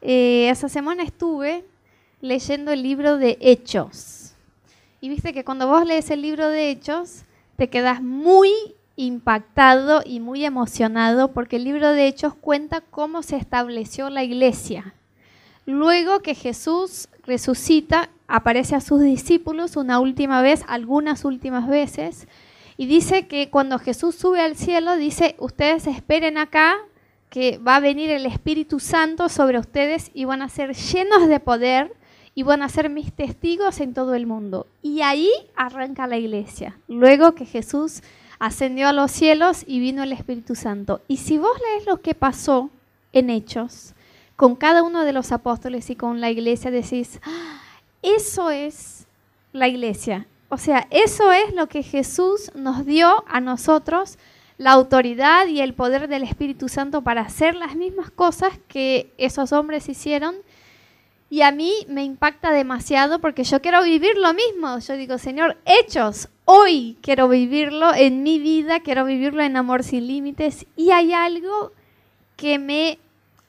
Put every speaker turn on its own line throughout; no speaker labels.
eh, esa semana estuve leyendo el libro de Hechos. Y viste que cuando vos lees el libro de Hechos, te quedas muy impactado y muy emocionado porque el libro de Hechos cuenta cómo se estableció la iglesia. Luego que Jesús resucita, aparece a sus discípulos una última vez, algunas últimas veces, y dice que cuando Jesús sube al cielo, dice, ustedes esperen acá, que va a venir el Espíritu Santo sobre ustedes y van a ser llenos de poder y van a ser mis testigos en todo el mundo. Y ahí arranca la iglesia, luego que Jesús ascendió a los cielos y vino el Espíritu Santo. Y si vos lees lo que pasó en Hechos, con cada uno de los apóstoles y con la iglesia, decís, ah, eso es la iglesia. O sea, eso es lo que Jesús nos dio a nosotros, la autoridad y el poder del Espíritu Santo para hacer las mismas cosas que esos hombres hicieron. Y a mí me impacta demasiado porque yo quiero vivir lo mismo. Yo digo, Señor, hechos, hoy quiero vivirlo en mi vida, quiero vivirlo en amor sin límites. Y hay algo que me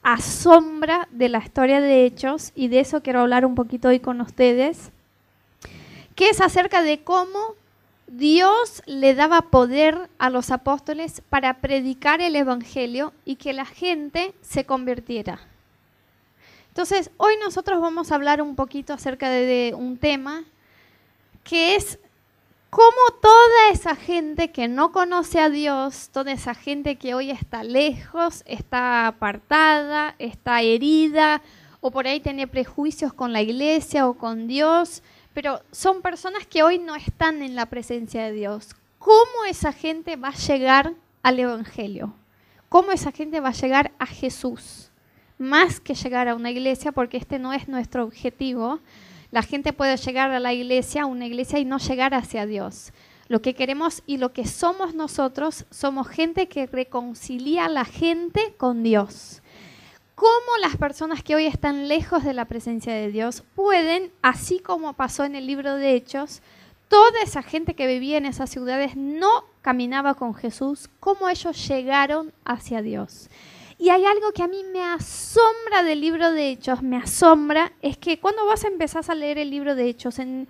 asombra de la historia de Hechos, y de eso quiero hablar un poquito hoy con ustedes, que es acerca de cómo Dios le daba poder a los apóstoles para predicar el Evangelio y que la gente se convirtiera. Entonces, hoy nosotros vamos a hablar un poquito acerca de, un tema que es cómo toda esa gente que no conoce a Dios, toda esa gente que hoy está lejos, está apartada, está herida, o por ahí tiene prejuicios con la iglesia o con Dios, pero son personas que hoy no están en la presencia de Dios. ¿Cómo esa gente va a llegar al Evangelio? ¿Cómo esa gente va a llegar a Jesús? Más que llegar a una iglesia, porque este no es nuestro objetivo, la gente puede llegar a la iglesia, a una iglesia, y no llegar hacia Dios. Lo que queremos y lo que somos nosotros, somos gente que reconcilia a la gente con Dios. ¿Cómo las personas que hoy están lejos de la presencia de Dios pueden, así como pasó en el libro de Hechos, toda esa gente que vivía en esas ciudades no caminaba con Jesús, cómo ellos llegaron hacia Dios? Y hay algo que a mí me asombra del libro de Hechos, me asombra, es que cuando vas a empezar a leer el libro de Hechos, en,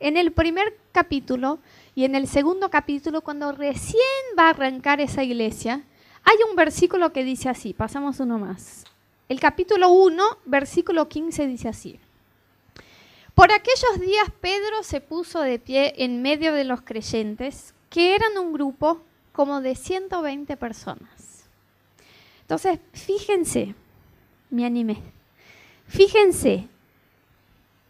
en el primer capítulo y en el segundo capítulo, cuando recién va a arrancar esa iglesia, hay un versículo que dice así, pasamos uno más. El capítulo 1, versículo 15 dice así. Por aquellos días Pedro se puso de pie en medio de los creyentes, que eran un grupo como de 120 personas. Entonces, fíjense, me animé. Fíjense,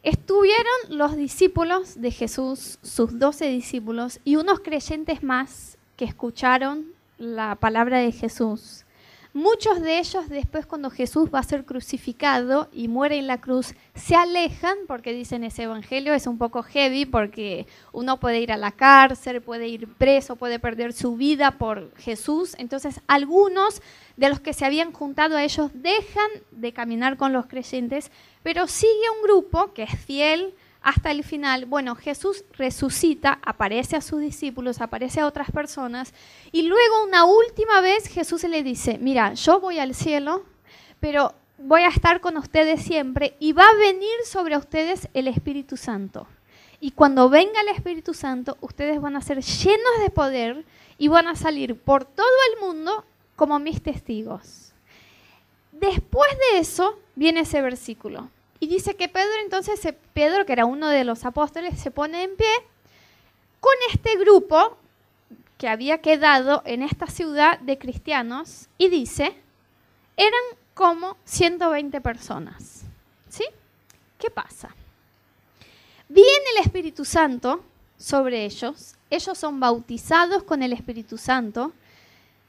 estuvieron los discípulos de Jesús, sus doce discípulos, y unos creyentes más que escucharon la palabra de Jesús. Muchos de ellos después cuando Jesús va a ser crucificado y muere en la cruz, se alejan porque dicen ese evangelio es un poco heavy porque uno puede ir a la cárcel, puede ir preso, puede perder su vida por Jesús. Entonces algunos de los que se habían juntado a ellos dejan de caminar con los creyentes, pero sigue un grupo que es fiel, hasta el final, bueno, Jesús resucita, aparece a sus discípulos, aparece a otras personas, y luego una última vez Jesús le dice, mira, yo voy al cielo, pero voy a estar con ustedes siempre y va a venir sobre ustedes el Espíritu Santo. Y cuando venga el Espíritu Santo, ustedes van a ser llenos de poder y van a salir por todo el mundo como mis testigos. Después de eso viene ese versículo. Y dice que Pedro entonces, Pedro, que era uno de los apóstoles, se pone en pie con este grupo que había quedado en esta ciudad de cristianos y dice, eran como 120 personas. ¿Sí? ¿Qué pasa? Viene el Espíritu Santo sobre ellos, ellos son bautizados con el Espíritu Santo,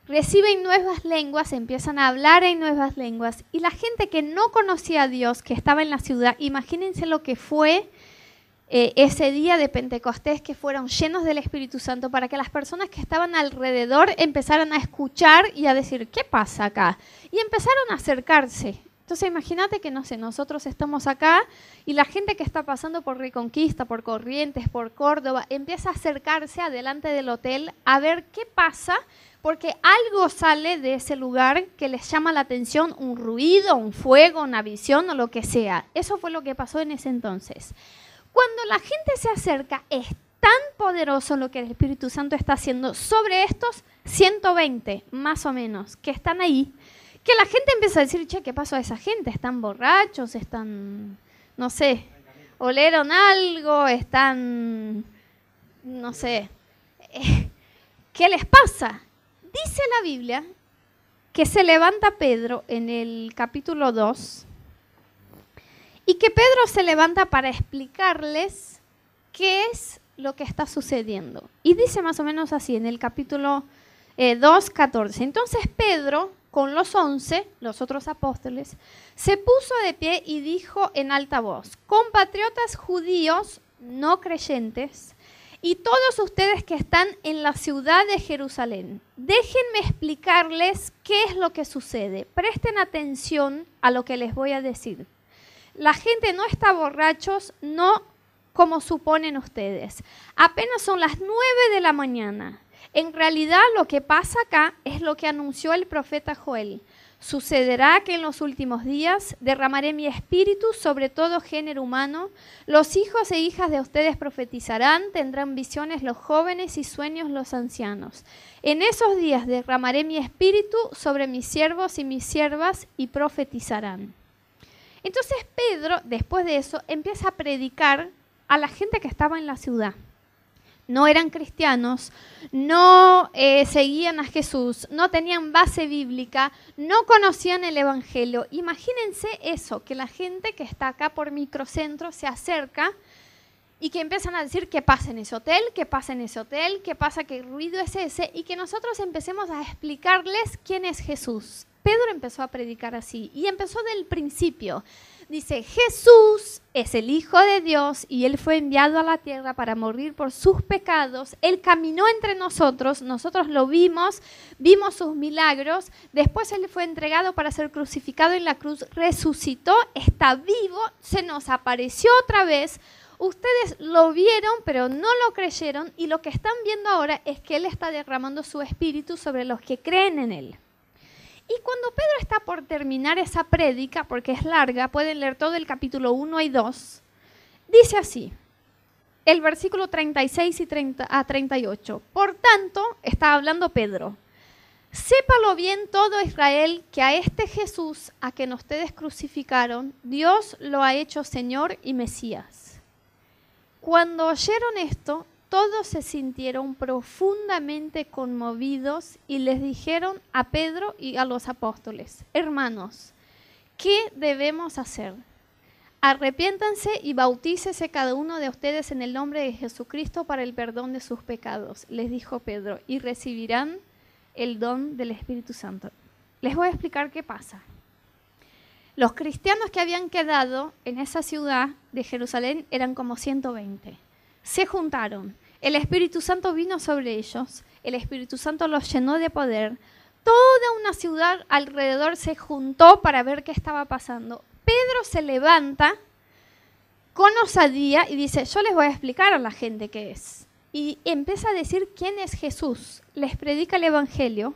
reciben nuevas lenguas, empiezan a hablar en nuevas lenguas. Y la gente que no conocía a Dios, que estaba en la ciudad, imagínense lo que fue eh, ese día de Pentecostés, que fueron llenos del Espíritu Santo, para que las personas que estaban alrededor empezaran a escuchar y a decir, ¿qué pasa acá? Y empezaron a acercarse. Entonces imagínate que, no sé, nosotros estamos acá y la gente que está pasando por Reconquista, por Corrientes, por Córdoba, empieza a acercarse adelante del hotel a ver qué pasa porque algo sale de ese lugar que les llama la atención, un ruido, un fuego, una visión o lo que sea. Eso fue lo que pasó en ese entonces. Cuando la gente se acerca, es tan poderoso lo que el Espíritu Santo está haciendo sobre estos 120, más o menos, que están ahí, que la gente empieza a decir, che, ¿qué pasó a esa gente? ¿Están borrachos? ¿Están, no sé, oleron algo? ¿Están, no sé, qué les pasa? Dice la Biblia que se levanta Pedro en el capítulo 2 y que Pedro se levanta para explicarles qué es lo que está sucediendo. Y dice más o menos así en el capítulo 2, eh, 14. Entonces Pedro, con los once, los otros apóstoles, se puso de pie y dijo en alta voz, compatriotas judíos no creyentes, y todos ustedes que están en la ciudad de Jerusalén, déjenme explicarles qué es lo que sucede. Presten atención a lo que les voy a decir. La gente no está borrachos, no como suponen ustedes. Apenas son las nueve de la mañana. En realidad lo que pasa acá es lo que anunció el profeta Joel. Sucederá que en los últimos días derramaré mi espíritu sobre todo género humano. Los hijos e hijas de ustedes profetizarán, tendrán visiones los jóvenes y sueños los ancianos. En esos días derramaré mi espíritu sobre mis siervos y mis siervas y profetizarán. Entonces Pedro, después de eso, empieza a predicar a la gente que estaba en la ciudad no eran cristianos, no eh, seguían a Jesús, no tenían base bíblica, no conocían el Evangelio. Imagínense eso, que la gente que está acá por microcentro se acerca y que empiezan a decir qué pasa en ese hotel, qué pasa en ese hotel, qué pasa, qué ruido es ese, y que nosotros empecemos a explicarles quién es Jesús. Pedro empezó a predicar así y empezó del principio dice, Jesús es el Hijo de Dios y Él fue enviado a la tierra para morir por sus pecados. Él caminó entre nosotros, nosotros lo vimos, vimos sus milagros. Después Él fue entregado para ser crucificado en la cruz, resucitó, está vivo, se nos apareció otra vez. Ustedes lo vieron, pero no lo creyeron y lo que están viendo ahora es que Él está derramando su espíritu sobre los que creen en Él. Y cuando Pedro está por terminar esa prédica, porque es larga, pueden leer todo el capítulo 1 y 2, dice así, el versículo 36 y 30 a 38. Por tanto, está hablando Pedro, sépalo bien todo Israel que a este Jesús a quien ustedes crucificaron, Dios lo ha hecho Señor y Mesías. Cuando oyeron esto, todos se sintieron profundamente conmovidos y les dijeron a Pedro y a los apóstoles, hermanos, ¿qué debemos hacer? Arrepiéntanse y bautícese cada uno de ustedes en el nombre de Jesucristo para el perdón de sus pecados, les dijo Pedro, y recibirán el don del Espíritu Santo. Les voy a explicar qué pasa. Los cristianos que habían quedado en esa ciudad de Jerusalén eran como 120. Se juntaron el Espíritu Santo vino sobre ellos, el Espíritu Santo los llenó de poder. Toda una ciudad alrededor se juntó para ver qué estaba pasando. Pedro se levanta con osadía y dice, yo les voy a explicar a la gente qué es. Y empieza a decir quién es Jesús. Les predica el Evangelio.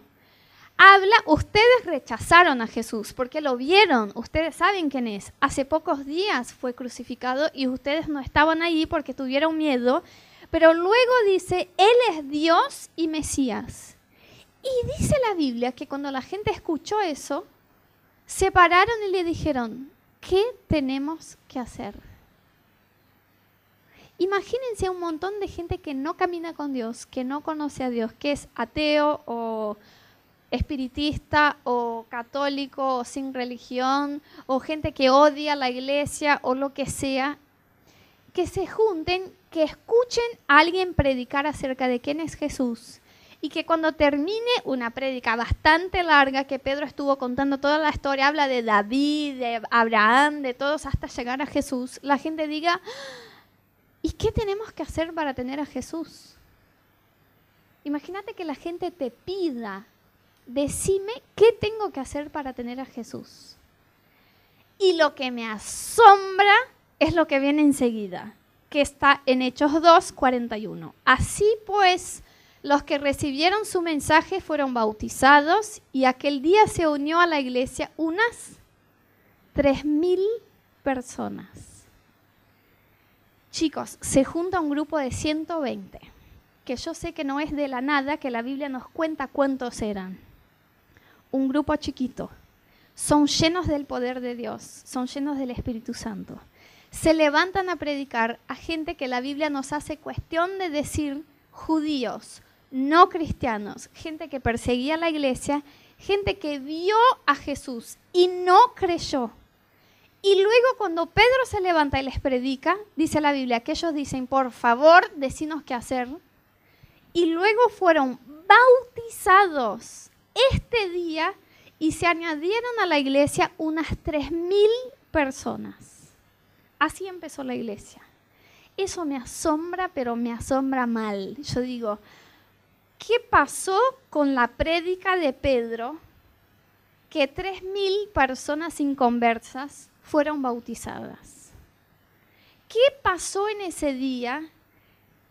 Habla, ustedes rechazaron a Jesús porque lo vieron, ustedes saben quién es. Hace pocos días fue crucificado y ustedes no estaban allí porque tuvieron miedo pero luego dice, Él es Dios y Mesías. Y dice la Biblia que cuando la gente escuchó eso, se pararon y le dijeron, ¿qué tenemos que hacer? Imagínense un montón de gente que no camina con Dios, que no conoce a Dios, que es ateo o espiritista o católico o sin religión o gente que odia la iglesia o lo que sea, que se junten que escuchen a alguien predicar acerca de quién es Jesús y que cuando termine una prédica bastante larga que Pedro estuvo contando toda la historia, habla de David, de Abraham, de todos hasta llegar a Jesús, la gente diga, ¿y qué tenemos que hacer para tener a Jesús? Imagínate que la gente te pida, decime qué tengo que hacer para tener a Jesús. Y lo que me asombra es lo que viene enseguida que está en Hechos 2, 41. Así pues, Los que recibieron su mensaje fueron bautizados y aquel día se unió a la iglesia unas 3.000 personas. Chicos, se junta un grupo de 120, que yo sé que no es de la nada, que la Biblia nos cuenta cuántos eran. Un grupo chiquito. Son llenos del poder de Dios, son llenos del Espíritu Santo. Se levantan a predicar a gente que la Biblia nos hace cuestión de decir judíos, no cristianos, gente que perseguía la iglesia, gente que vio a Jesús y no creyó. Y luego cuando Pedro se levanta y les predica, dice la Biblia que ellos dicen, por favor, decinos qué hacer. Y luego fueron bautizados este día y se añadieron a la iglesia unas 3.000 personas. Así empezó la iglesia. Eso me asombra, pero me asombra mal. Yo digo, ¿qué pasó con la prédica de Pedro? Que 3.000 personas inconversas fueron bautizadas. ¿Qué pasó en ese día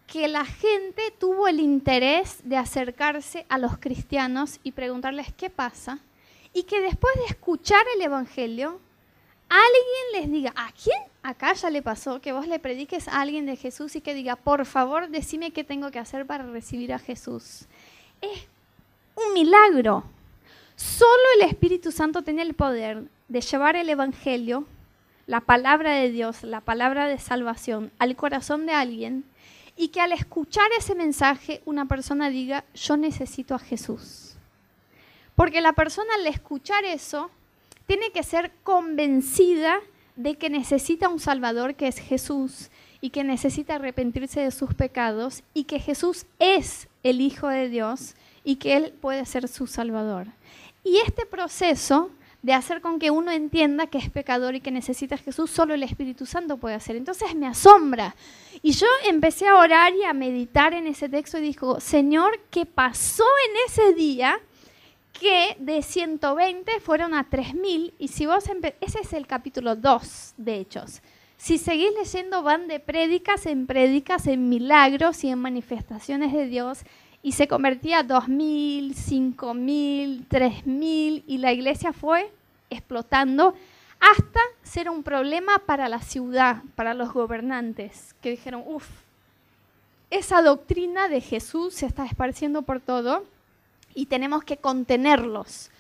que la gente tuvo el interés de acercarse a los cristianos y preguntarles qué pasa? Y que después de escuchar el Evangelio, alguien les diga, ¿a quién acá ya le pasó que vos le prediques a alguien de Jesús y que diga, por favor, decime qué tengo que hacer para recibir a Jesús? Es un milagro. Solo el Espíritu Santo tiene el poder de llevar el Evangelio, la palabra de Dios, la palabra de salvación al corazón de alguien y que al escuchar ese mensaje una persona diga, yo necesito a Jesús. Porque la persona al escuchar eso tiene que ser convencida de que necesita un Salvador que es Jesús y que necesita arrepentirse de sus pecados y que Jesús es el Hijo de Dios y que Él puede ser su Salvador. Y este proceso de hacer con que uno entienda que es pecador y que necesita a Jesús, solo el Espíritu Santo puede hacer. Entonces me asombra. Y yo empecé a orar y a meditar en ese texto y dijo, Señor, ¿qué pasó en ese día? que de 120 fueron a 3000 y si vos ese es el capítulo 2 de Hechos. Si seguís leyendo van de prédicas en prédicas, en milagros y en manifestaciones de Dios y se convertía a 2000, 5000, 3000 y la iglesia fue explotando hasta ser un problema para la ciudad, para los gobernantes, que dijeron, uff, esa doctrina de Jesús se está esparciendo por todo y tenemos que contenerlos.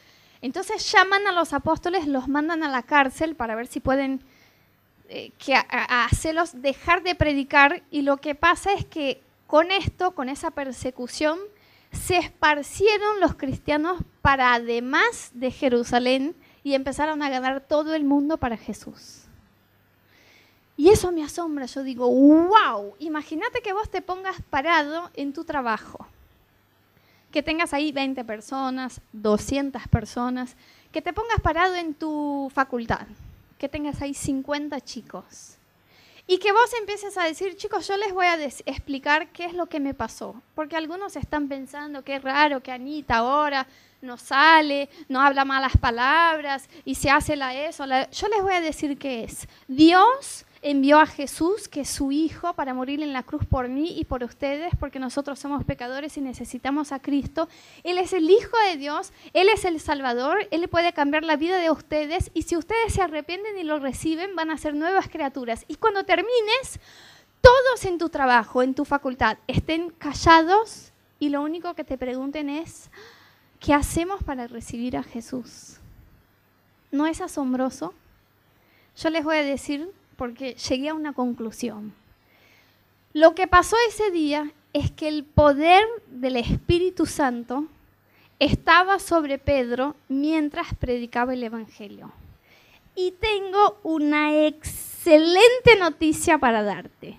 Entonces llaman a los apóstoles, los mandan a la cárcel para ver si pueden eh, que hacerlos dejar de predicar y lo que pasa es que con esto, con esa persecución, se esparcieron los cristianos para además de Jerusalén y empezaron a ganar todo el mundo para Jesús. Y eso me asombra, yo digo, wow, imagínate que vos te pongas parado en tu trabajo que tengas ahí 20 personas, 200 personas, que te pongas parado en tu facultad, que tengas ahí 50 chicos. Y que vos empieces a decir, chicos, yo les voy a explicar qué es lo que me pasó. Porque algunos están pensando, qué raro que Anita ahora no sale, no habla malas palabras y se hace la eso. Yo les voy a decir qué es. Dios envió a Jesús, que es su Hijo, para morir en la cruz por mí y por ustedes, porque nosotros somos pecadores y necesitamos a Cristo. Él es el Hijo de Dios, Él es el Salvador, Él puede cambiar la vida de ustedes y si ustedes se arrepienten y lo reciben, van a ser nuevas criaturas. Y cuando termines, todos en tu trabajo, en tu facultad, estén callados y lo único que te pregunten es, ¿qué hacemos para recibir a Jesús? ¿No es asombroso? Yo les voy a decir porque llegué a una conclusión. Lo que pasó ese día es que el poder del Espíritu Santo estaba sobre Pedro mientras predicaba el Evangelio. Y tengo una excelente noticia para darte.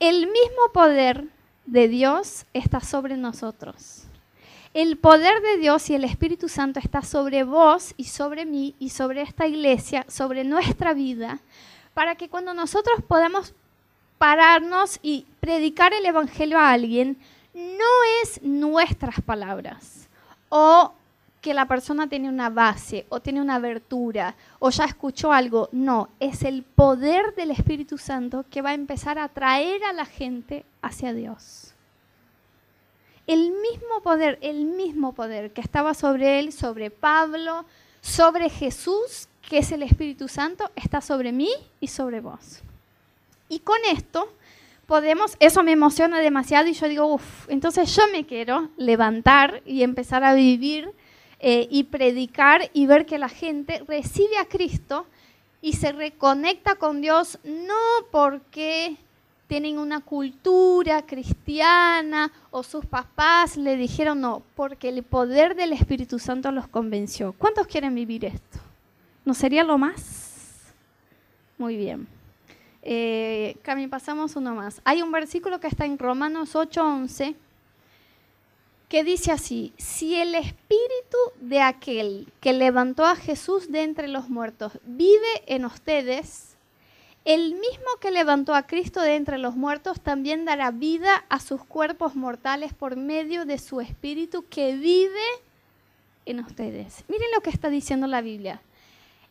El mismo poder de Dios está sobre nosotros. El poder de Dios y el Espíritu Santo está sobre vos y sobre mí y sobre esta iglesia, sobre nuestra vida, para que cuando nosotros podamos pararnos y predicar el Evangelio a alguien, no es nuestras palabras o que la persona tiene una base o tiene una abertura o ya escuchó algo. No, es el poder del Espíritu Santo que va a empezar a traer a la gente hacia Dios. el mismo poder, el mismo poder que estaba sobre él, sobre Pablo, sobre Jesús, que es el Espíritu Santo, está sobre mí y sobre vos. Y con esto podemos, eso me emociona demasiado y yo digo, uff, entonces yo me quiero levantar y empezar a vivir eh, y predicar y ver que la gente recibe a Cristo y se reconecta con Dios no porque tienen una cultura cristiana o sus papás le dijeron no, porque el poder del Espíritu Santo los convenció. ¿Cuántos quieren vivir esto? ¿No sería lo más? Muy bien. Eh, Cami, pasamos uno más. Hay un versículo que está en Romanos 8:11 que dice así, si el espíritu de aquel que levantó a Jesús de entre los muertos vive en ustedes, el mismo que levantó a Cristo de entre los muertos también dará vida a sus cuerpos mortales por medio de su espíritu que vive en ustedes. Miren lo que está diciendo la Biblia.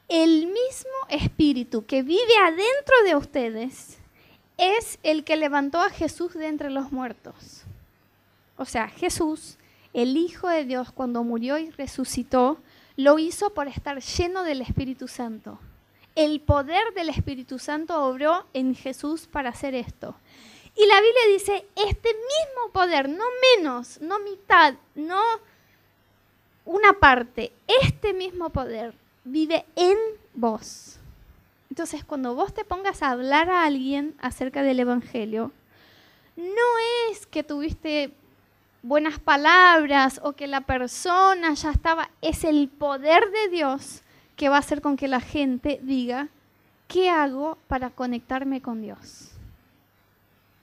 El mismo espíritu que vive adentro de ustedes es el que levantó a Jesús de entre los muertos. O sea, Jesús, el Hijo de Dios, cuando murió y resucitó, lo hizo por estar lleno del Espíritu Santo el poder del Espíritu Santo obró en Jesús para hacer esto. Y la Biblia dice, este mismo poder, no menos, no mitad, no una parte, este mismo poder vive en vos. Entonces, cuando vos te pongas a hablar a alguien acerca del Evangelio, no es que tuviste buenas palabras o que la persona ya estaba, es el poder de Dios que va a hacer con que la gente diga, ¿qué hago para conectarme con Dios?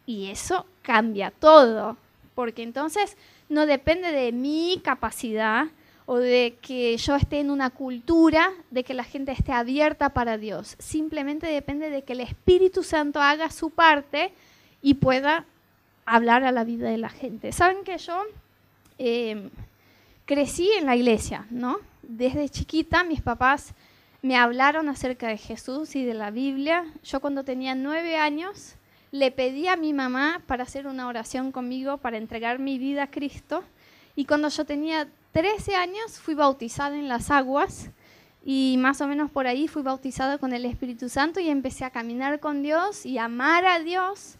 Y eso cambia todo, porque entonces no depende de mi capacidad o de que yo esté en una cultura, de que la gente esté abierta para Dios. Simplemente depende de que el Espíritu Santo haga su parte y pueda hablar a la vida de la gente. Saben que yo eh, crecí en la iglesia, ¿no? desde chiquita mis papás me hablaron acerca de Jesús y de la Biblia. Yo cuando tenía nueve años le pedí a mi mamá para hacer una oración conmigo para entregar mi vida a Cristo. Y cuando yo tenía 13 años fui bautizada en las aguas y más o menos por ahí fui bautizada con el Espíritu Santo y empecé a caminar con Dios y amar a Dios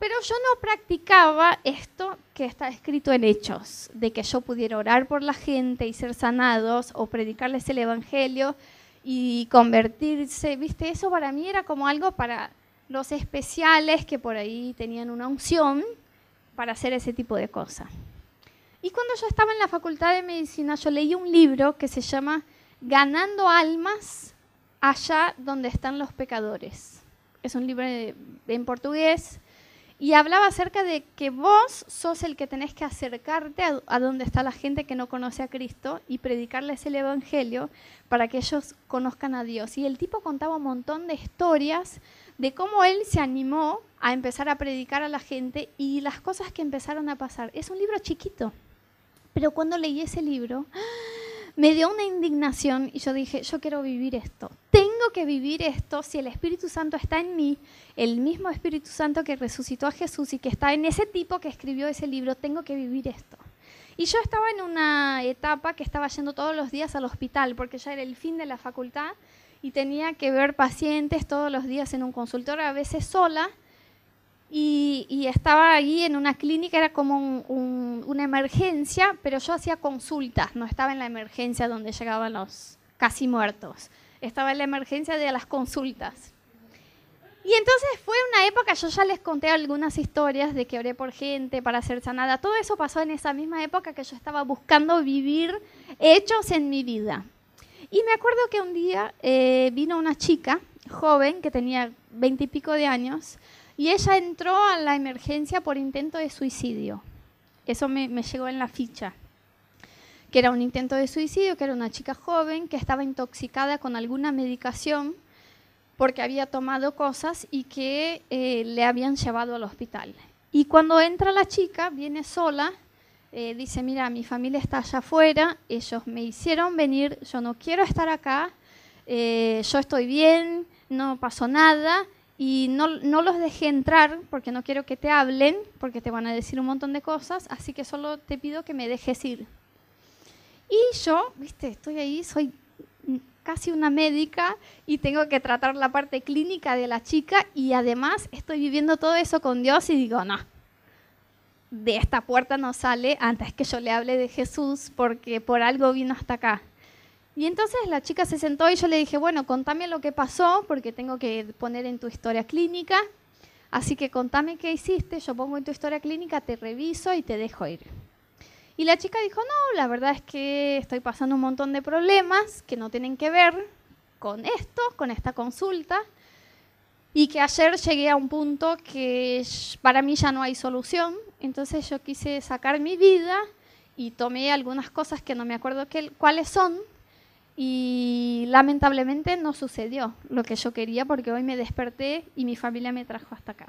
pero yo no practicaba esto que está escrito en Hechos, de que yo pudiera orar por la gente y ser sanados o predicarles el Evangelio y convertirse. ¿Viste? Eso para mí era como algo para los especiales que por ahí tenían una unción para hacer ese tipo de cosas. Y cuando yo estaba en la facultad de medicina, yo leí un libro que se llama Ganando almas allá donde están los pecadores. Es un libro en portugués y hablaba acerca de que vos sos el que tenés que acercarte a, donde está la gente que no conoce a Cristo y predicarles el Evangelio para que ellos conozcan a Dios. Y el tipo contaba un montón de historias de cómo él se animó a empezar a predicar a la gente y las cosas que empezaron a pasar. Es un libro chiquito, pero cuando leí ese libro me dio una indignación y yo dije, yo quiero vivir esto. Tengo que vivir esto si el Espíritu Santo está en mí, el mismo Espíritu Santo que resucitó a Jesús y que está en ese tipo que escribió ese libro, tengo que vivir esto. Y yo estaba en una etapa que estaba yendo todos los días al hospital porque ya era el fin de la facultad y tenía que ver pacientes todos los días en un consultorio, a veces sola, y, estaba ahí en una clínica, era como una emergencia, pero yo hacía consultas, no estaba en la emergencia donde llegaban los casi muertos, estaba en la emergencia de las consultas. Y entonces fue una época, yo ya les conté algunas historias de que oré por gente para ser sanada, todo eso pasó en esa misma época que yo estaba buscando vivir hechos en mi vida. Y me acuerdo que un día eh, vino una chica joven que tenía veintipico de años, y ella entró a la emergencia por intento de suicidio. Eso me, llegó en la ficha. Que era un intento de suicidio, que era una chica joven que estaba intoxicada con alguna medicación porque había tomado cosas y que eh, le habían llevado al hospital. Y cuando entra la chica, viene sola, eh, dice, mira, mi familia está allá afuera, ellos me hicieron venir, yo no quiero estar acá, eh, yo estoy bien, no pasó nada, y no, no, los dejé entrar porque no quiero que te hablen, porque te van a decir un montón de cosas, así que solo te pido que me dejes ir. Y yo, viste, estoy ahí, soy casi una médica y tengo que tratar la parte clínica de la chica y además estoy viviendo todo eso con Dios y digo, no, de esta puerta no sale antes que yo le hable de Jesús porque por algo vino hasta acá. Y entonces la chica se sentó y yo le dije, bueno, contame lo que pasó porque tengo que poner en tu historia clínica. Así que contame qué hiciste, yo pongo en tu historia clínica, te reviso y te dejo ir. Y la chica dijo, no, la verdad es que estoy pasando un montón de problemas que no tienen que ver con esto, con esta consulta, y que ayer llegué a un punto que para mí ya no hay solución, entonces yo quise sacar mi vida y tomé algunas cosas que no me acuerdo cuáles son, y lamentablemente no sucedió lo que yo quería porque hoy me desperté y mi familia me trajo hasta acá.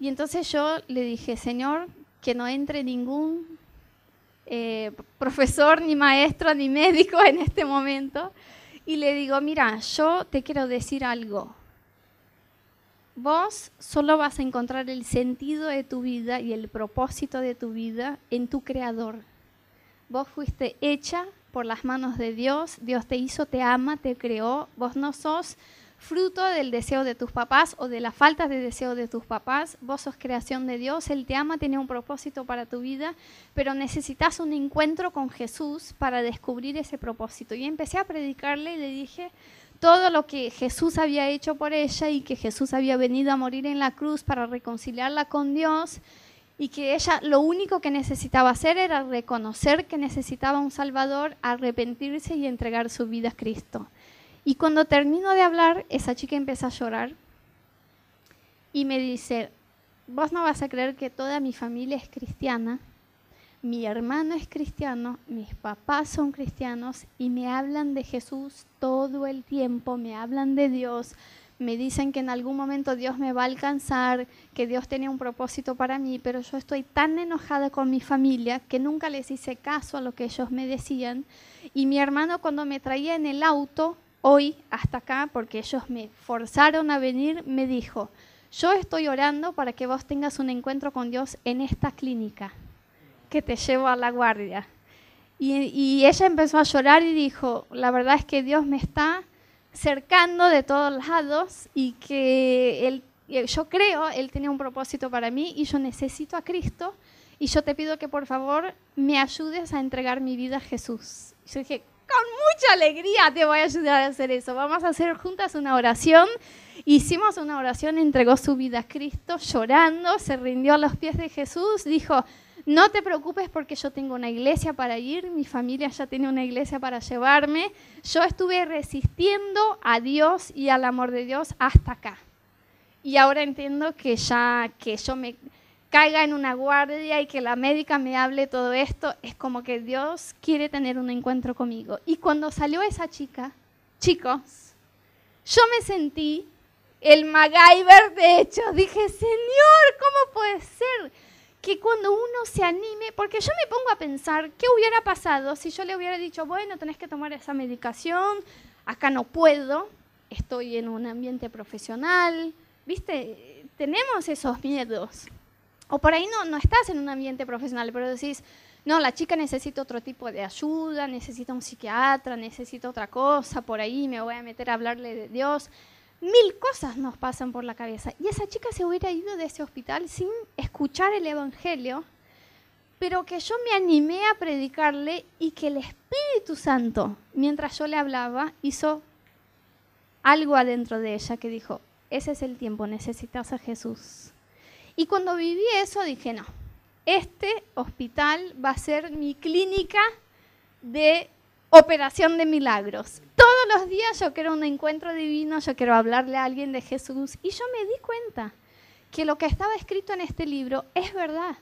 Y entonces yo le dije, Señor, que no entre ningún eh, profesor, ni maestro, ni médico en este momento. Y le digo, mira, yo te quiero decir algo. Vos solo vas a encontrar el sentido de tu vida y el propósito de tu vida en tu creador. Vos fuiste hecha por las manos de Dios, Dios te hizo, te ama, te creó, vos no sos fruto del deseo de tus papás o de la falta de deseo de tus papás. Vos sos creación de Dios, Él te ama, tiene un propósito para tu vida, pero necesitas un encuentro con Jesús para descubrir ese propósito. Y empecé a predicarle y le dije todo lo que Jesús había hecho por ella y que Jesús había venido a morir en la cruz para reconciliarla con Dios y que ella lo único que necesitaba hacer era reconocer que necesitaba un Salvador, arrepentirse y entregar su vida a Cristo. Y cuando termino de hablar, esa chica empieza a llorar y me dice, vos no vas a creer que toda mi familia es cristiana, mi hermano es cristiano, mis papás son cristianos y me hablan de Jesús todo el tiempo, me hablan de Dios, me dicen que en algún momento Dios me va a alcanzar, que Dios tenía un propósito para mí, pero yo estoy tan enojada con mi familia que nunca les hice caso a lo que ellos me decían. Y mi hermano cuando me traía en el auto hoy hasta acá, porque ellos me forzaron a venir, me dijo, yo estoy orando para que vos tengas un encuentro con Dios en esta clínica, que te llevo a la guardia. Y, ella empezó a llorar y dijo, la verdad es que Dios me está cercando de todos lados y que él, yo creo, Él tiene un propósito para mí y yo necesito a Cristo y yo te pido que por favor me ayudes a entregar mi vida a Jesús. yo dije, con mucha alegría te voy a ayudar a hacer eso. Vamos a hacer juntas una oración. Hicimos una oración, entregó su vida a Cristo llorando, se rindió a los pies de Jesús, dijo, no te preocupes porque yo tengo una iglesia para ir, mi familia ya tiene una iglesia para llevarme. Yo estuve resistiendo a Dios y al amor de Dios hasta acá. Y ahora entiendo que ya que yo me caiga en una guardia y que la médica me hable todo esto, es como que Dios quiere tener un encuentro conmigo. Y cuando salió esa chica, chicos, yo me sentí el MacGyver de hecho. Dije, Señor, ¿cómo puede ser que cuando uno se anime, porque yo me pongo a pensar, ¿qué hubiera pasado si yo le hubiera dicho, bueno, tenés que tomar esa medicación, acá no puedo, estoy en un ambiente profesional, viste, tenemos esos miedos. O por ahí no, no estás en un ambiente profesional, pero decís, no, la chica necesita otro tipo de ayuda, necesita un psiquiatra, necesita otra cosa, por ahí me voy a meter a hablarle de Dios. Mil cosas nos pasan por la cabeza. Y esa chica se hubiera ido de ese hospital sin escuchar el Evangelio, pero que yo me animé a predicarle y que el Espíritu Santo, mientras yo le hablaba, hizo algo adentro de ella que dijo, ese es el tiempo, necesitas a Jesús. Y cuando viví eso dije, no, este hospital va a ser mi clínica de operación de milagros. Todos los días yo quiero un encuentro divino, yo quiero hablarle a alguien de Jesús. Y yo me di cuenta que lo que estaba escrito en este libro es verdad.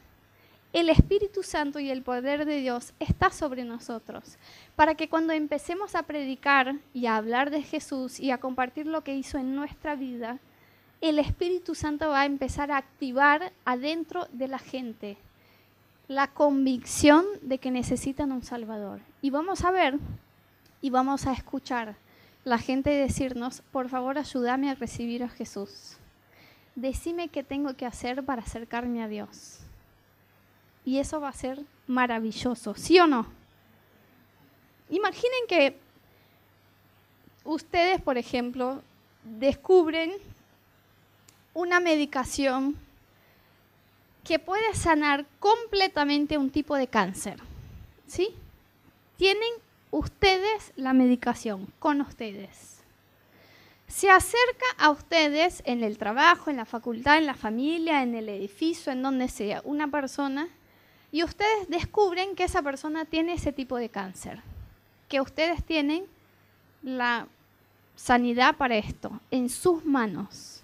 El Espíritu Santo y el poder de Dios está sobre nosotros, para que cuando empecemos a predicar y a hablar de Jesús y a compartir lo que hizo en nuestra vida, el Espíritu Santo va a empezar a activar adentro de la gente la convicción de que necesitan un Salvador. Y vamos a ver y vamos a escuchar la gente decirnos, por favor ayúdame a recibir a Jesús. Decime qué tengo que hacer para acercarme a Dios. Y eso va a ser maravilloso, ¿sí o no? Imaginen que ustedes, por ejemplo, descubren una medicación que puede sanar completamente un tipo de cáncer. ¿Sí? Tienen ustedes la medicación con ustedes. Se acerca a ustedes en el trabajo, en la facultad, en la familia, en el edificio, en donde sea, una persona, y ustedes descubren que esa persona tiene ese tipo de cáncer, que ustedes tienen la sanidad para esto en sus manos.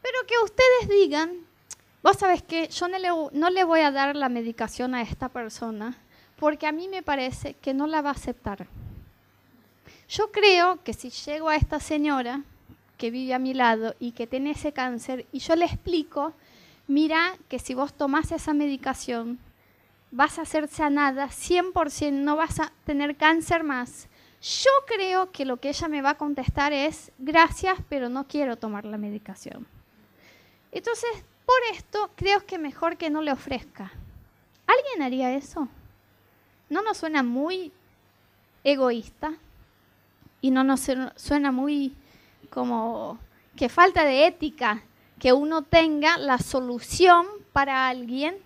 Pero que ustedes digan, vos sabes que yo no le, no le voy a dar la medicación a esta persona porque a mí me parece que no la va a aceptar. Yo creo que si llego a esta señora que vive a mi lado y que tiene ese cáncer y yo le explico, mira que si vos tomás esa medicación vas a ser sanada 100%, no vas a tener cáncer más. Yo creo que lo que ella me va a contestar es, gracias, pero no quiero tomar la medicación. Entonces, por esto, creo que mejor que no le ofrezca. ¿Alguien haría eso? ¿No nos suena muy egoísta? Y no nos suena muy como que falta de ética que uno tenga la solución para alguien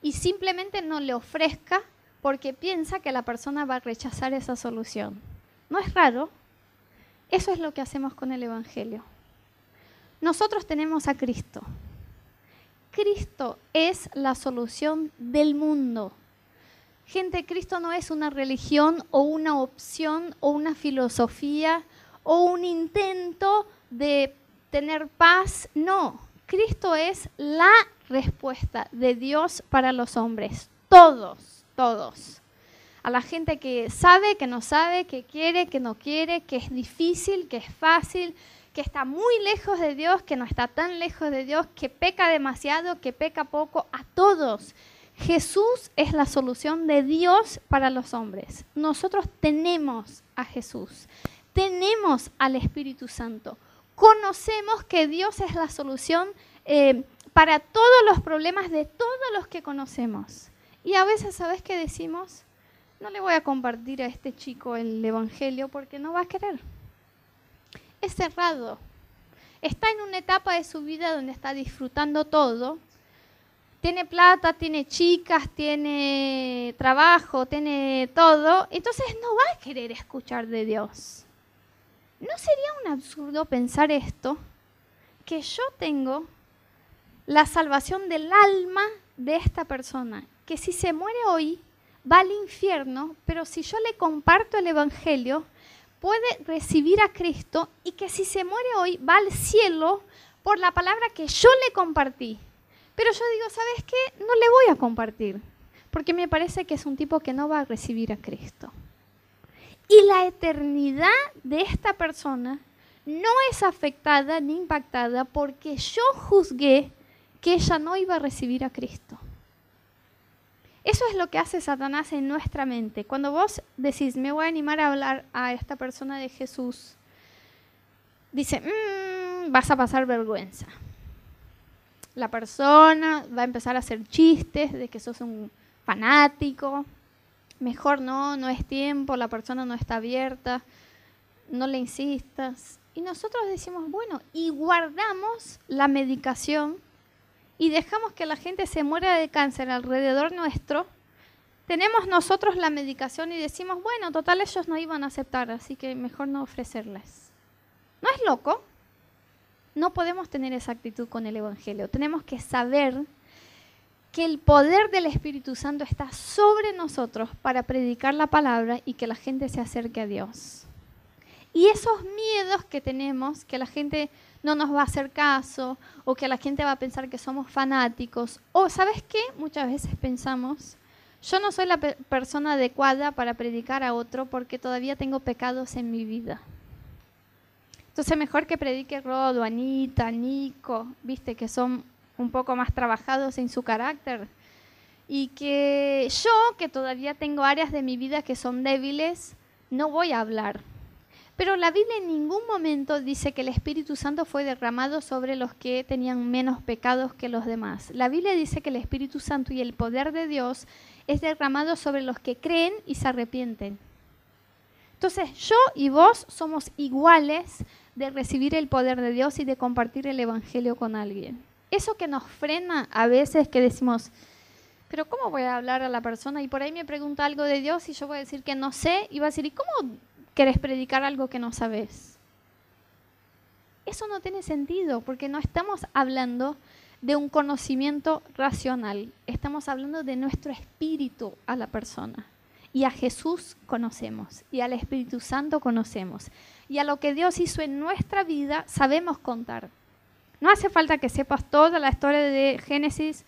y simplemente no le ofrezca porque piensa que la persona va a rechazar esa solución. ¿No es raro? Eso es lo que hacemos con el Evangelio. Nosotros tenemos a Cristo. Cristo es la solución del mundo. Gente, Cristo no es una religión o una opción o una filosofía o un intento de tener paz. No, Cristo es la respuesta de Dios para los hombres. Todos, todos. A la gente que sabe, que no sabe, que quiere, que no quiere, que es difícil, que es fácil, que está muy lejos de Dios, que no está tan lejos de Dios, que peca demasiado, que peca poco, a todos. Jesús es la solución de Dios para los hombres. Nosotros tenemos a Jesús, tenemos al Espíritu Santo, conocemos que Dios es la solución eh, para todos los problemas de todos los que conocemos. Y a veces, ¿sabes qué decimos? No le voy a compartir a este chico el Evangelio porque no va a querer. Es cerrado. Está en una etapa de su vida donde está disfrutando todo tiene plata, tiene chicas, tiene trabajo, tiene todo, entonces no va a querer escuchar de Dios. ¿No sería un absurdo pensar esto? Que yo tengo la salvación del alma de esta persona, que si se muere hoy va al infierno, pero si yo le comparto el Evangelio, puede recibir a Cristo y que si se muere hoy va al cielo por la palabra que yo le compartí. Pero yo digo, ¿sabes qué? No le voy a compartir, porque me parece que es un tipo que no va a recibir a Cristo. Y la eternidad de esta persona no es afectada ni impactada porque yo juzgué que ella no iba a recibir a Cristo. Eso es lo que hace Satanás en nuestra mente. Cuando vos decís, me voy a animar a hablar a esta persona de Jesús, dice, mm, vas a pasar vergüenza la persona va a empezar a hacer chistes de que sos un fanático, mejor no, no es tiempo, la persona no está abierta, no le insistas. Y nosotros decimos, bueno, y guardamos la medicación y dejamos que la gente se muera de cáncer alrededor nuestro. Tenemos nosotros la medicación y decimos, bueno, total ellos no iban a aceptar, así que mejor no ofrecerles. ¿No es loco? No podemos tener esa actitud con el Evangelio. Tenemos que saber que el poder del Espíritu Santo está sobre nosotros para predicar la palabra y que la gente se acerque a Dios. Y esos miedos que tenemos, que la gente no nos va a hacer caso, o que la gente va a pensar que somos fanáticos, o sabes qué, muchas veces pensamos, yo no soy la persona adecuada para predicar a otro porque todavía tengo pecados en mi vida. Entonces mejor que predique Rodo, Anita, Nico, viste que son un poco más trabajados en su carácter. Y que yo, que todavía tengo áreas de mi vida que son débiles, no voy a hablar. Pero la Biblia en ningún momento dice que el Espíritu Santo fue derramado sobre los que tenían menos pecados que los demás. La Biblia dice que el Espíritu Santo y el poder de Dios es derramado sobre los que creen y se arrepienten. Entonces yo y vos somos iguales de recibir el poder de Dios y de compartir el Evangelio con alguien. Eso que nos frena a veces que decimos, pero ¿cómo voy a hablar a la persona? Y por ahí me pregunta algo de Dios y yo voy a decir que no sé y va a decir, ¿y cómo querés predicar algo que no sabes? Eso no tiene sentido porque no estamos hablando de un conocimiento racional, estamos hablando de nuestro espíritu a la persona. Y a Jesús conocemos, y al Espíritu Santo conocemos, y a lo que Dios hizo en nuestra vida sabemos contar. No hace falta que sepas toda la historia de Génesis,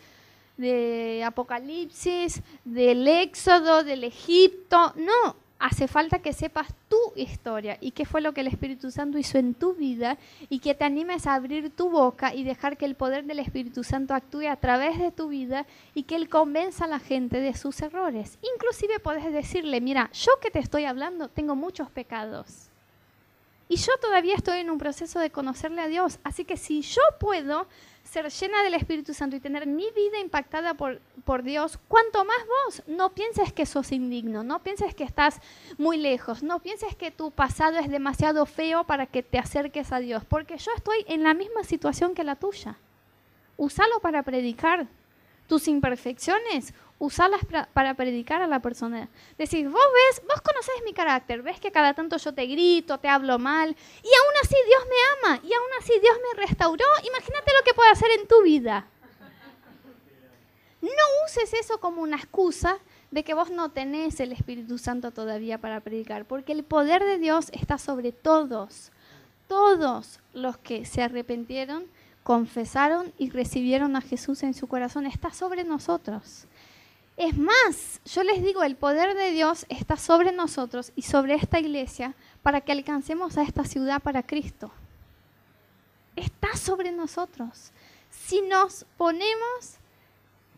de Apocalipsis, del Éxodo, del Egipto. No, hace falta que sepas tu historia y qué fue lo que el Espíritu Santo hizo en tu vida y que te animes a abrir tu boca y dejar que el poder del Espíritu Santo actúe a través de tu vida y que Él convenza a la gente de sus errores. Inclusive puedes decirle, mira, yo que te estoy hablando tengo muchos pecados. Y yo todavía estoy en un proceso de conocerle a Dios. Así que si yo puedo ser llena del Espíritu Santo y tener mi vida impactada por, por Dios, cuanto más vos, no pienses que sos indigno, no pienses que estás muy lejos, no pienses que tu pasado es demasiado feo para que te acerques a Dios, porque yo estoy en la misma situación que la tuya. Úsalo para predicar tus imperfecciones, usarlas para predicar a la persona. Decir, vos ves, vos conocés mi carácter, ves que cada tanto yo te grito, te hablo mal, y aún así Dios me ama, y aún así Dios me restauró. Imagínate lo que puede hacer en tu vida. No uses eso como una excusa de que vos no tenés el Espíritu Santo todavía para predicar, porque el poder de Dios está sobre todos, todos los que se arrepintieron, confesaron y recibieron a Jesús en su corazón, está sobre nosotros. Es más, yo les digo, el poder de Dios está sobre nosotros y sobre esta iglesia para que alcancemos a esta ciudad para Cristo. Está sobre nosotros. Si nos ponemos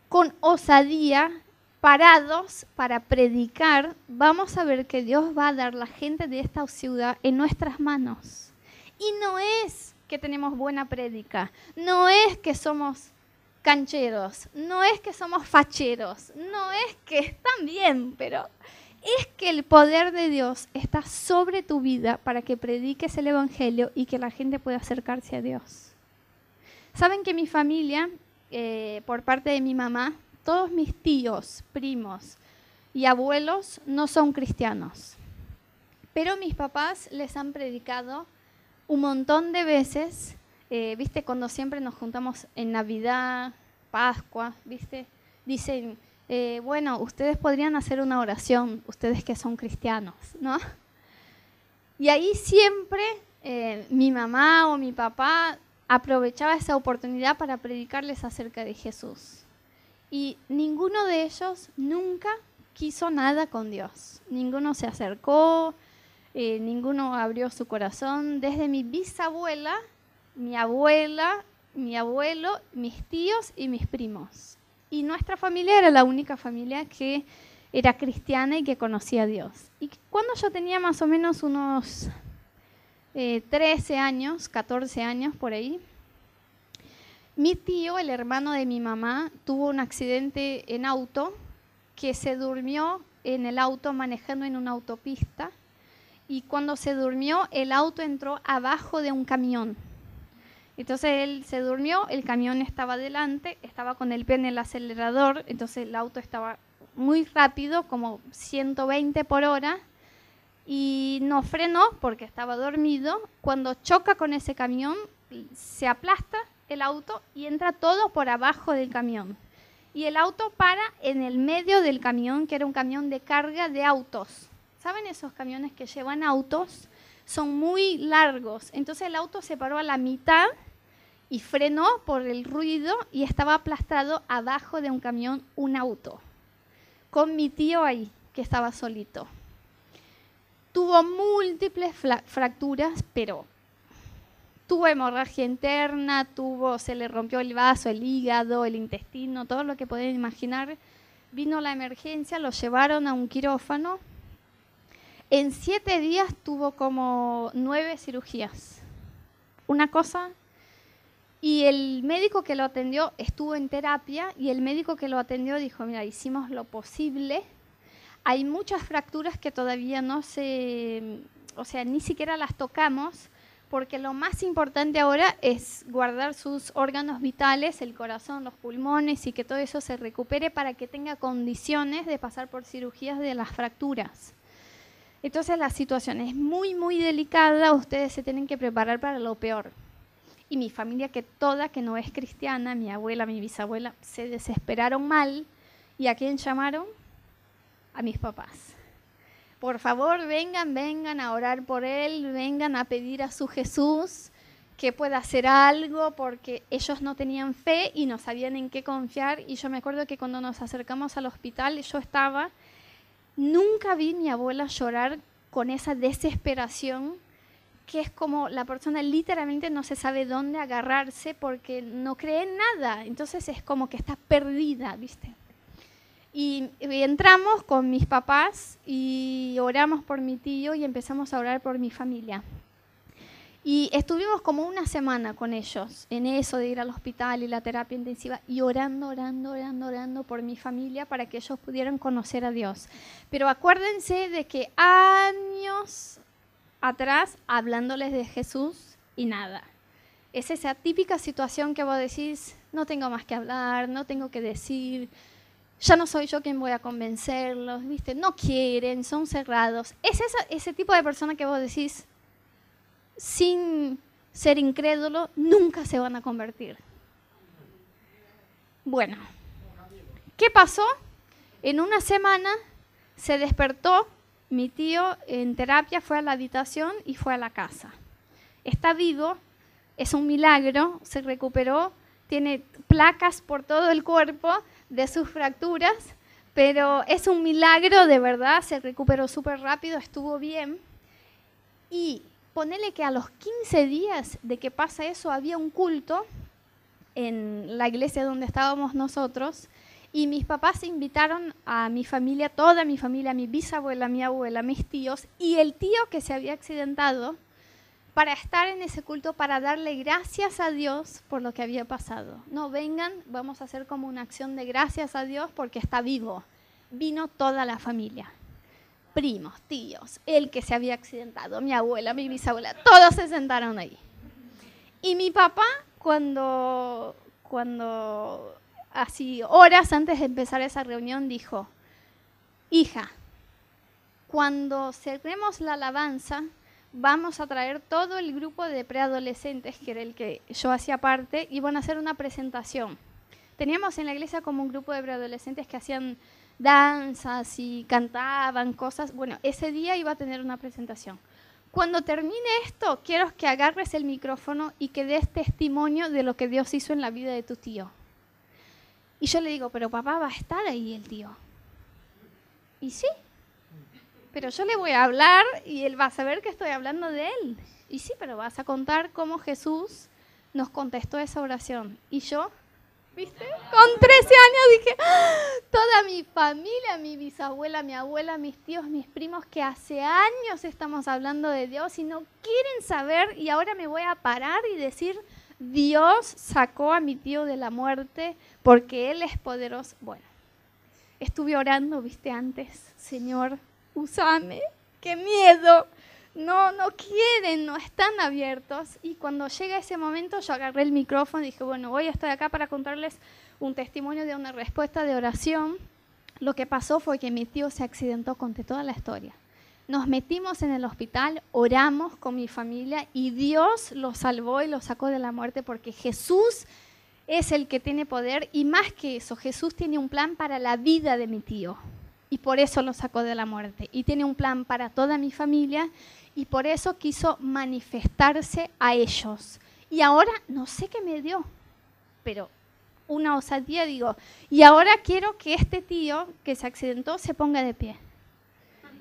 con osadía, parados para predicar, vamos a ver que Dios va a dar la gente de esta ciudad en nuestras manos. Y no es que tenemos buena prédica, no es que somos cancheros, no es que somos facheros, no es que están bien, pero es que el poder de Dios está sobre tu vida para que prediques el Evangelio y que la gente pueda acercarse a Dios. Saben que mi familia, eh, por parte de mi mamá, todos mis tíos, primos y abuelos no son cristianos, pero mis papás les han predicado un montón de veces eh, ¿viste? Cuando siempre nos juntamos en Navidad, Pascua, ¿viste? Dicen, eh, bueno, ustedes podrían hacer una oración, ustedes que son cristianos, ¿no? Y ahí siempre eh, mi mamá o mi papá aprovechaba esa oportunidad para predicarles acerca de Jesús. Y ninguno de ellos nunca quiso nada con Dios. Ninguno se acercó, ninguno abrió su corazón. Desde mi bisabuela mi abuela, mi abuelo, mis tíos y mis primos. Y nuestra familia era la única familia que era cristiana y que conocía a Dios. Y cuando yo tenía más o menos unos 13 eh, años, 14 años por ahí, mi tío, el hermano de mi mamá, tuvo un accidente en auto que se durmió en el auto manejando en una autopista y cuando se durmió el auto entró abajo de un camión entonces él se durmió, el camión estaba adelante, estaba con el pie en el acelerador, entonces el auto estaba muy rápido, como 120 por hora, y no frenó porque estaba dormido. Cuando choca con ese camión, se aplasta el auto y entra todo por abajo del camión. Y el auto para en el medio del camión, que era un camión de carga de autos. ¿Saben esos camiones que llevan autos? Son muy largos. Entonces el auto se paró a la mitad y frenó por el ruido y estaba aplastado abajo de un camión un auto, con mi tío ahí, que estaba solito. Tuvo múltiples fracturas, pero tuvo hemorragia interna, tuvo, se le rompió el vaso, el hígado, el intestino, todo lo que pueden imaginar. Vino la emergencia, lo llevaron a un quirófano. En siete días tuvo como nueve cirugías. Una cosa. Y el médico que lo atendió estuvo en terapia y el médico que lo atendió dijo, mira, hicimos lo posible. Hay muchas fracturas que todavía no se, o sea, ni siquiera las tocamos, porque lo más importante ahora es guardar sus órganos vitales, el corazón, los pulmones y que todo eso se recupere para que tenga condiciones de pasar por cirugías de las fracturas. Entonces la situación es muy, muy delicada, ustedes se tienen que preparar para lo peor. Y mi familia, que toda, que no es cristiana, mi abuela, mi bisabuela, se desesperaron mal. ¿Y a quién llamaron? A mis papás por favor, vengan, vengan a orar por él, vengan a pedir a su Jesús que pueda hacer algo, porque ellos no tenían fe y no sabían en qué confiar. Y yo me acuerdo que cuando nos acercamos al hospital, yo estaba, nunca vi a mi abuela llorar con esa desesperación, que es como la persona literalmente no se sabe dónde agarrarse porque no cree en nada. Entonces es como que está perdida, ¿viste? Y, entramos con mis papás y oramos por mi tío y empezamos a orar por mi familia. Y estuvimos como una semana con ellos en eso de ir al hospital y la terapia intensiva y orando, orando, orando, orando por mi familia para que ellos pudieran conocer a Dios. Pero acuérdense de que años atrás hablándoles de Jesús y nada. Es esa típica situación que vos decís, no tengo más que hablar, no tengo que decir, ya no soy yo quien voy a convencerlos, ¿viste? No quieren, son cerrados. Es ese tipo de persona que vos decís, sin ser incrédulo, nunca se van a convertir. Bueno, ¿qué pasó? En una semana se despertó mi tío en terapia, fue a la habitación y fue a la casa. Está vivo, es un milagro, se recuperó, tiene placas por todo el cuerpo, de sus fracturas, pero es un milagro de verdad, se recuperó súper rápido, estuvo bien. Y ponele que a los 15 días de que pasa eso había un culto en la iglesia donde estábamos nosotros y mis papás invitaron a mi familia, toda mi familia, mi bisabuela, mi abuela, mis tíos y el tío que se había accidentado para estar en ese culto, para darle gracias a Dios por lo que había pasado. No, vengan, vamos a hacer como una acción de gracias a Dios porque está vivo. Vino toda la familia, primos, tíos, el que se había accidentado, mi abuela, mi bisabuela, todos se sentaron ahí. Y mi papá, cuando, cuando así horas antes de empezar esa reunión, dijo, hija, cuando cerremos la alabanza, vamos a traer todo el grupo de preadolescentes, que era el que yo hacía parte, y van a hacer una presentación. Teníamos en la iglesia como un grupo de preadolescentes que hacían danzas y cantaban cosas. Bueno, ese día iba a tener una presentación. Cuando termine esto, quiero que agarres el micrófono y que des testimonio de lo que Dios hizo en la vida de tu tío. Y yo le digo, pero papá va a estar ahí el tío. Y sí, pero yo le voy a hablar y él va a saber que estoy hablando de él. Y sí, pero vas a contar cómo Jesús nos contestó esa oración. Y yo, ¿viste? Con 13 años dije, ¡Ah! toda mi familia, mi bisabuela, mi abuela, mis tíos, mis primos, que hace años estamos hablando de Dios y no quieren saber y ahora me voy a parar y decir, Dios sacó a mi tío de la muerte porque Él es poderoso. Bueno, estuve orando, viste, antes, Señor, usame, qué miedo. No, no quieren, no están abiertos. Y cuando llega ese momento, yo agarré el micrófono y dije, bueno, voy a estar acá para contarles un testimonio de una respuesta de oración. Lo que pasó fue que mi tío se accidentó, conté toda la historia. Nos metimos en el hospital, oramos con mi familia y Dios lo salvó y lo sacó de la muerte porque Jesús es el que tiene poder y más que eso, Jesús tiene un plan para la vida de mi tío y por eso lo sacó de la muerte. Y tiene un plan para toda mi familia y por eso quiso manifestarse a ellos. Y ahora no sé qué me dio, pero una osadía digo, y ahora quiero que este tío que se accidentó se ponga de pie.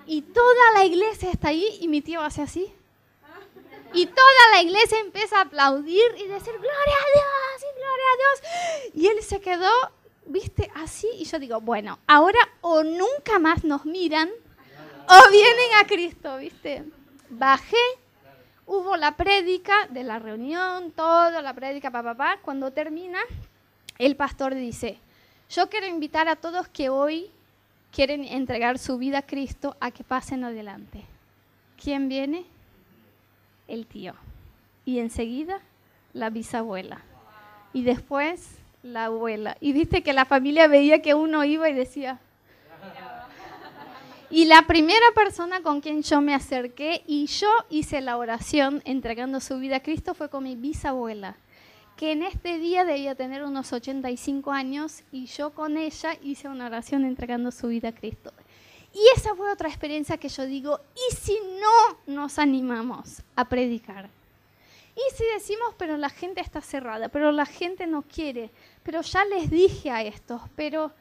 Y toda la iglesia está ahí y mi tío hace así. Y toda la iglesia empieza a aplaudir y decir, gloria a Dios, y gloria a Dios. Y él se quedó viste, así, y yo digo, bueno, ahora o nunca más nos miran, o vienen a Cristo, ¿viste? Bajé, hubo la prédica de la reunión, toda la prédica, papá, papá. Cuando termina, el pastor dice, yo quiero invitar a todos que hoy quieren entregar su vida a Cristo a que pasen adelante. ¿Quién viene? El tío. Y enseguida la bisabuela. Y después la abuela. Y viste que la familia veía que uno iba y decía... Y la primera persona con quien yo me acerqué y yo hice la oración entregando su vida a Cristo fue con mi bisabuela, que en este día debía tener unos 85 años y yo con ella hice una oración entregando su vida a Cristo. Y esa fue otra experiencia que yo digo, ¿y si no nos animamos a predicar? Y si decimos, pero la gente está cerrada, pero la gente no quiere, pero ya les dije a estos, pero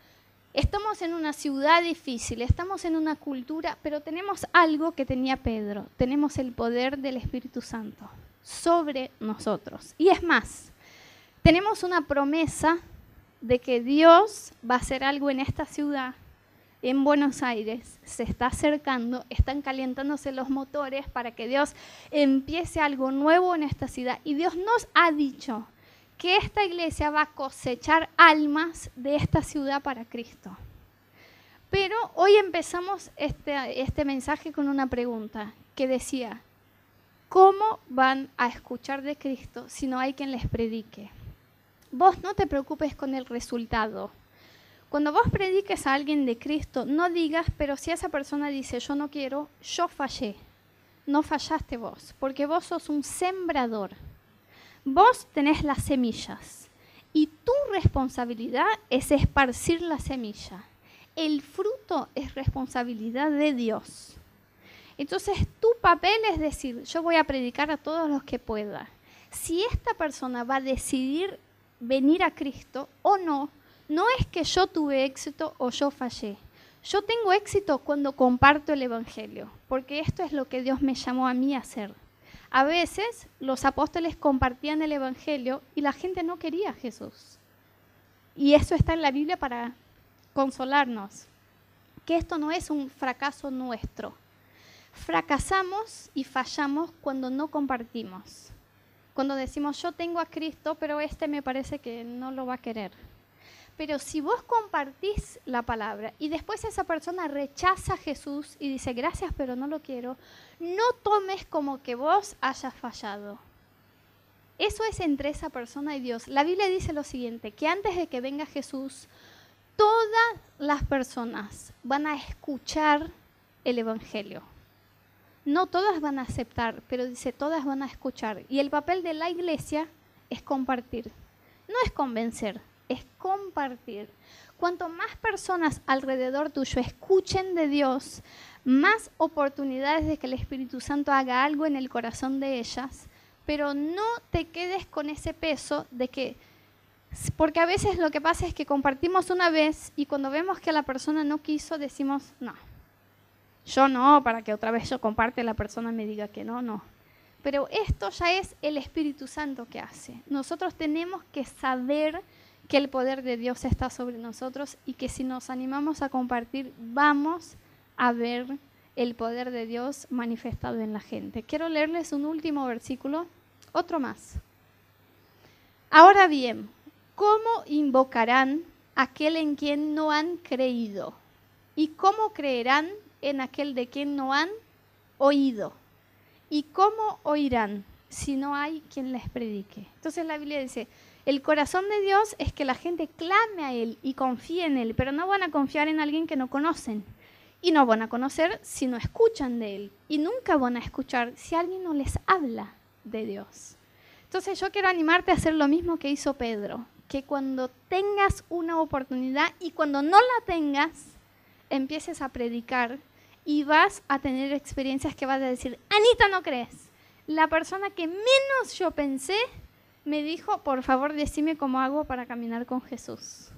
estamos en una ciudad difícil, estamos en una cultura, pero tenemos algo que tenía Pedro, tenemos el poder del Espíritu Santo sobre nosotros. Y es más, tenemos una promesa de que Dios va a hacer algo en esta ciudad en Buenos Aires se está acercando, están calentándose los motores para que Dios empiece algo nuevo en esta ciudad. Y Dios nos ha dicho que esta iglesia va a cosechar almas de esta ciudad para Cristo. Pero hoy empezamos este, este mensaje con una pregunta que decía, ¿cómo van a escuchar de Cristo si no hay quien les predique? Vos no te preocupes con el resultado cuando vos prediques a alguien de Cristo, no digas, pero si esa persona dice, yo no quiero, yo fallé. No fallaste vos, porque vos sos un sembrador. Vos tenés las semillas y tu responsabilidad es esparcir la semilla. El fruto es responsabilidad de Dios. Entonces tu papel es decir, yo voy a predicar a todos los que pueda. Si esta persona va a decidir venir a Cristo o no, no es que yo tuve éxito o yo fallé. Yo tengo éxito cuando comparto el Evangelio, porque esto es lo que Dios me llamó a mí a hacer. A veces los apóstoles compartían el Evangelio y la gente no quería a Jesús. Y eso está en la Biblia para consolarnos, que esto no es un fracaso nuestro. Fracasamos y fallamos cuando no compartimos. Cuando decimos yo tengo a Cristo, pero este me parece que no lo va a querer. Pero si vos compartís la palabra y después esa persona rechaza a Jesús y dice gracias pero no lo quiero, no tomes como que vos hayas fallado. Eso es entre esa persona y Dios. La Biblia dice lo siguiente, que antes de que venga Jesús, todas las personas van a escuchar el Evangelio. No todas van a aceptar, pero dice todas van a escuchar. Y el papel de la iglesia es compartir, no es convencer es compartir. Cuanto más personas alrededor tuyo escuchen de Dios, más oportunidades de que el Espíritu Santo haga algo en el corazón de ellas, pero no te quedes con ese peso de que, porque a veces lo que pasa es que compartimos una vez y cuando vemos que la persona no quiso, decimos, no, yo no, para que otra vez yo comparte, la persona me diga que no, no. Pero esto ya es el Espíritu Santo que hace. Nosotros tenemos que saber que el poder de Dios está sobre nosotros y que si nos animamos a compartir, vamos a ver el poder de Dios manifestado en la gente. Quiero leerles un último versículo, otro más. Ahora bien, ¿cómo invocarán aquel en quien no han creído? ¿Y cómo creerán en aquel de quien no han oído? ¿Y cómo oirán si no hay quien les predique? Entonces la Biblia dice, el corazón de Dios es que la gente clame a Él y confíe en Él, pero no van a confiar en alguien que no conocen. Y no van a conocer si no escuchan de Él. Y nunca van a escuchar si alguien no les habla de Dios. Entonces yo quiero animarte a hacer lo mismo que hizo Pedro, que cuando tengas una oportunidad y cuando no la tengas, empieces a predicar y vas a tener experiencias que vas a decir, Anita, no crees. La persona que menos yo pensé me dijo, por favor, decime cómo hago para caminar con Jesús.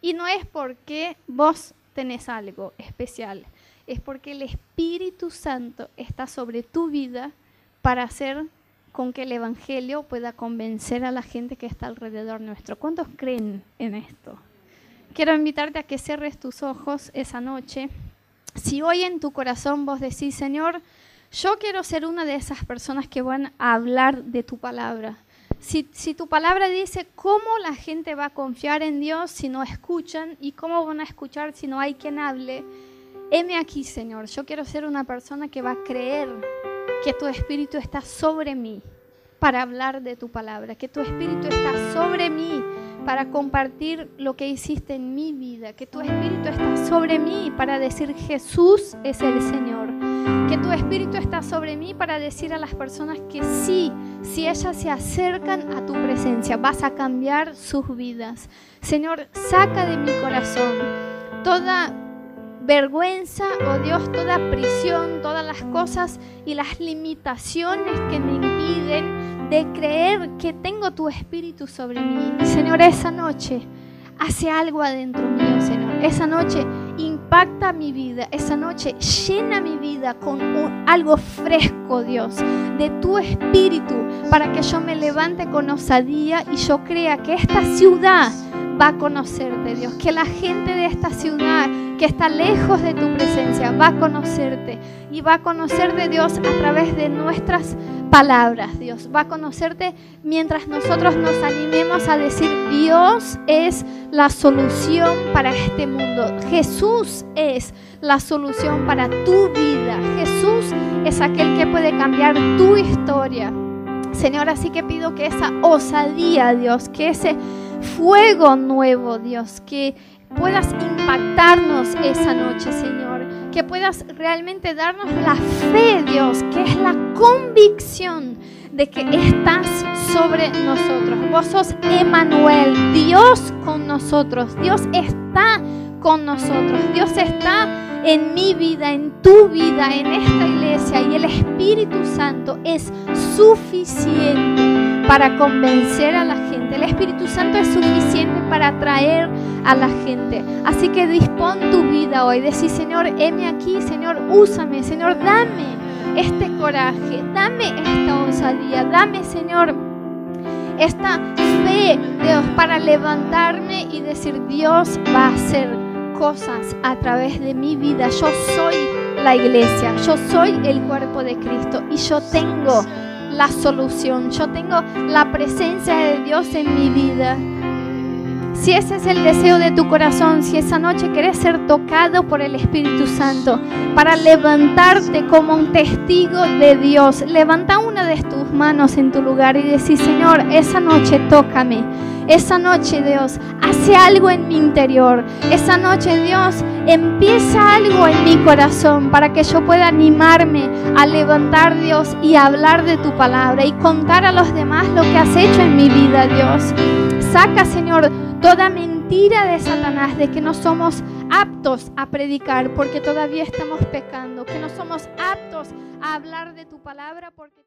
Y no es porque vos tenés algo especial, es porque el Espíritu Santo está sobre tu vida para hacer con que el Evangelio pueda convencer a la gente que está alrededor nuestro. ¿Cuántos creen en esto? Quiero invitarte a que cierres tus ojos esa noche Si hoy en tu corazón vos decís, Señor, yo quiero ser una de esas personas que van a hablar de tu palabra. Si, si, tu palabra dice cómo la gente va a confiar en Dios si no escuchan y cómo van a escuchar si no hay quien hable, heme aquí, Señor. Yo quiero ser una persona que va a creer que tu espíritu está sobre mí para hablar de tu palabra, que tu espíritu está sobre mí para compartir lo que hiciste en mi vida, que tu espíritu está sobre mí para decir Jesús es el Señor, que tu espíritu está sobre mí para decir a las personas que sí, si ellas se acercan a tu presencia, vas a cambiar sus vidas. Señor, saca de mi corazón toda vergüenza, oh Dios, toda prisión, todas las cosas y las limitaciones que me impiden de creer que tengo tu espíritu sobre mí. Señor, esa noche hace algo adentro mío, Señor. Esa noche impacta mi vida, esa noche llena mi vida con algo fresco, Dios, de tu espíritu, para que yo me levante con osadía y yo crea que esta ciudad va a conocerte, Dios. Que la gente de esta ciudad que está lejos de tu presencia va a conocerte y va a conocerte, Dios, a través de nuestras palabras, Dios. Va a conocerte mientras nosotros nos animemos a decir, Dios es la solución para este mundo. Jesús es la solución para tu vida. Jesús es aquel que puede cambiar tu historia. Señor, así que pido que esa osadía, Dios, que ese fuego nuevo, Dios, que puedas impactarnos esa noche, Señor, que puedas realmente darnos la fe, Dios, que es la convicción de que estás sobre nosotros. Vos sos Emanuel, Dios con nosotros. Dios está con nosotros. Dios está en mi vida, en tu vida, en esta iglesia y el Espíritu Santo es suficiente para convencer a la gente. El Espíritu Santo es suficiente para atraer a la gente. Así que dispón tu vida hoy. Decir, Señor, heme aquí, Señor, úsame, Señor, dame este coraje, dame esta osadía, dame, Señor, esta fe, Dios, para levantarme y decir, Dios va a hacer cosas a través de mi vida. Yo soy la iglesia, yo soy el cuerpo de Cristo y yo tengo la solución, yo tengo la presencia de Dios en mi vida. Si ese es el deseo de tu corazón, si esa noche quieres ser tocado por el Espíritu Santo para levantarte como un testigo de Dios, levanta una de tus manos en tu lugar y decir, Señor, esa noche tócame. Esa noche, Dios, hace algo en mi interior. Esa noche, Dios, empieza algo en mi corazón para que yo pueda animarme a levantar, Dios, y hablar de tu palabra y contar a los demás lo que has hecho en mi vida, Dios. Saca, Señor, toda mentira de Satanás de que no somos aptos a predicar porque todavía estamos pecando, que no somos aptos a hablar de tu palabra porque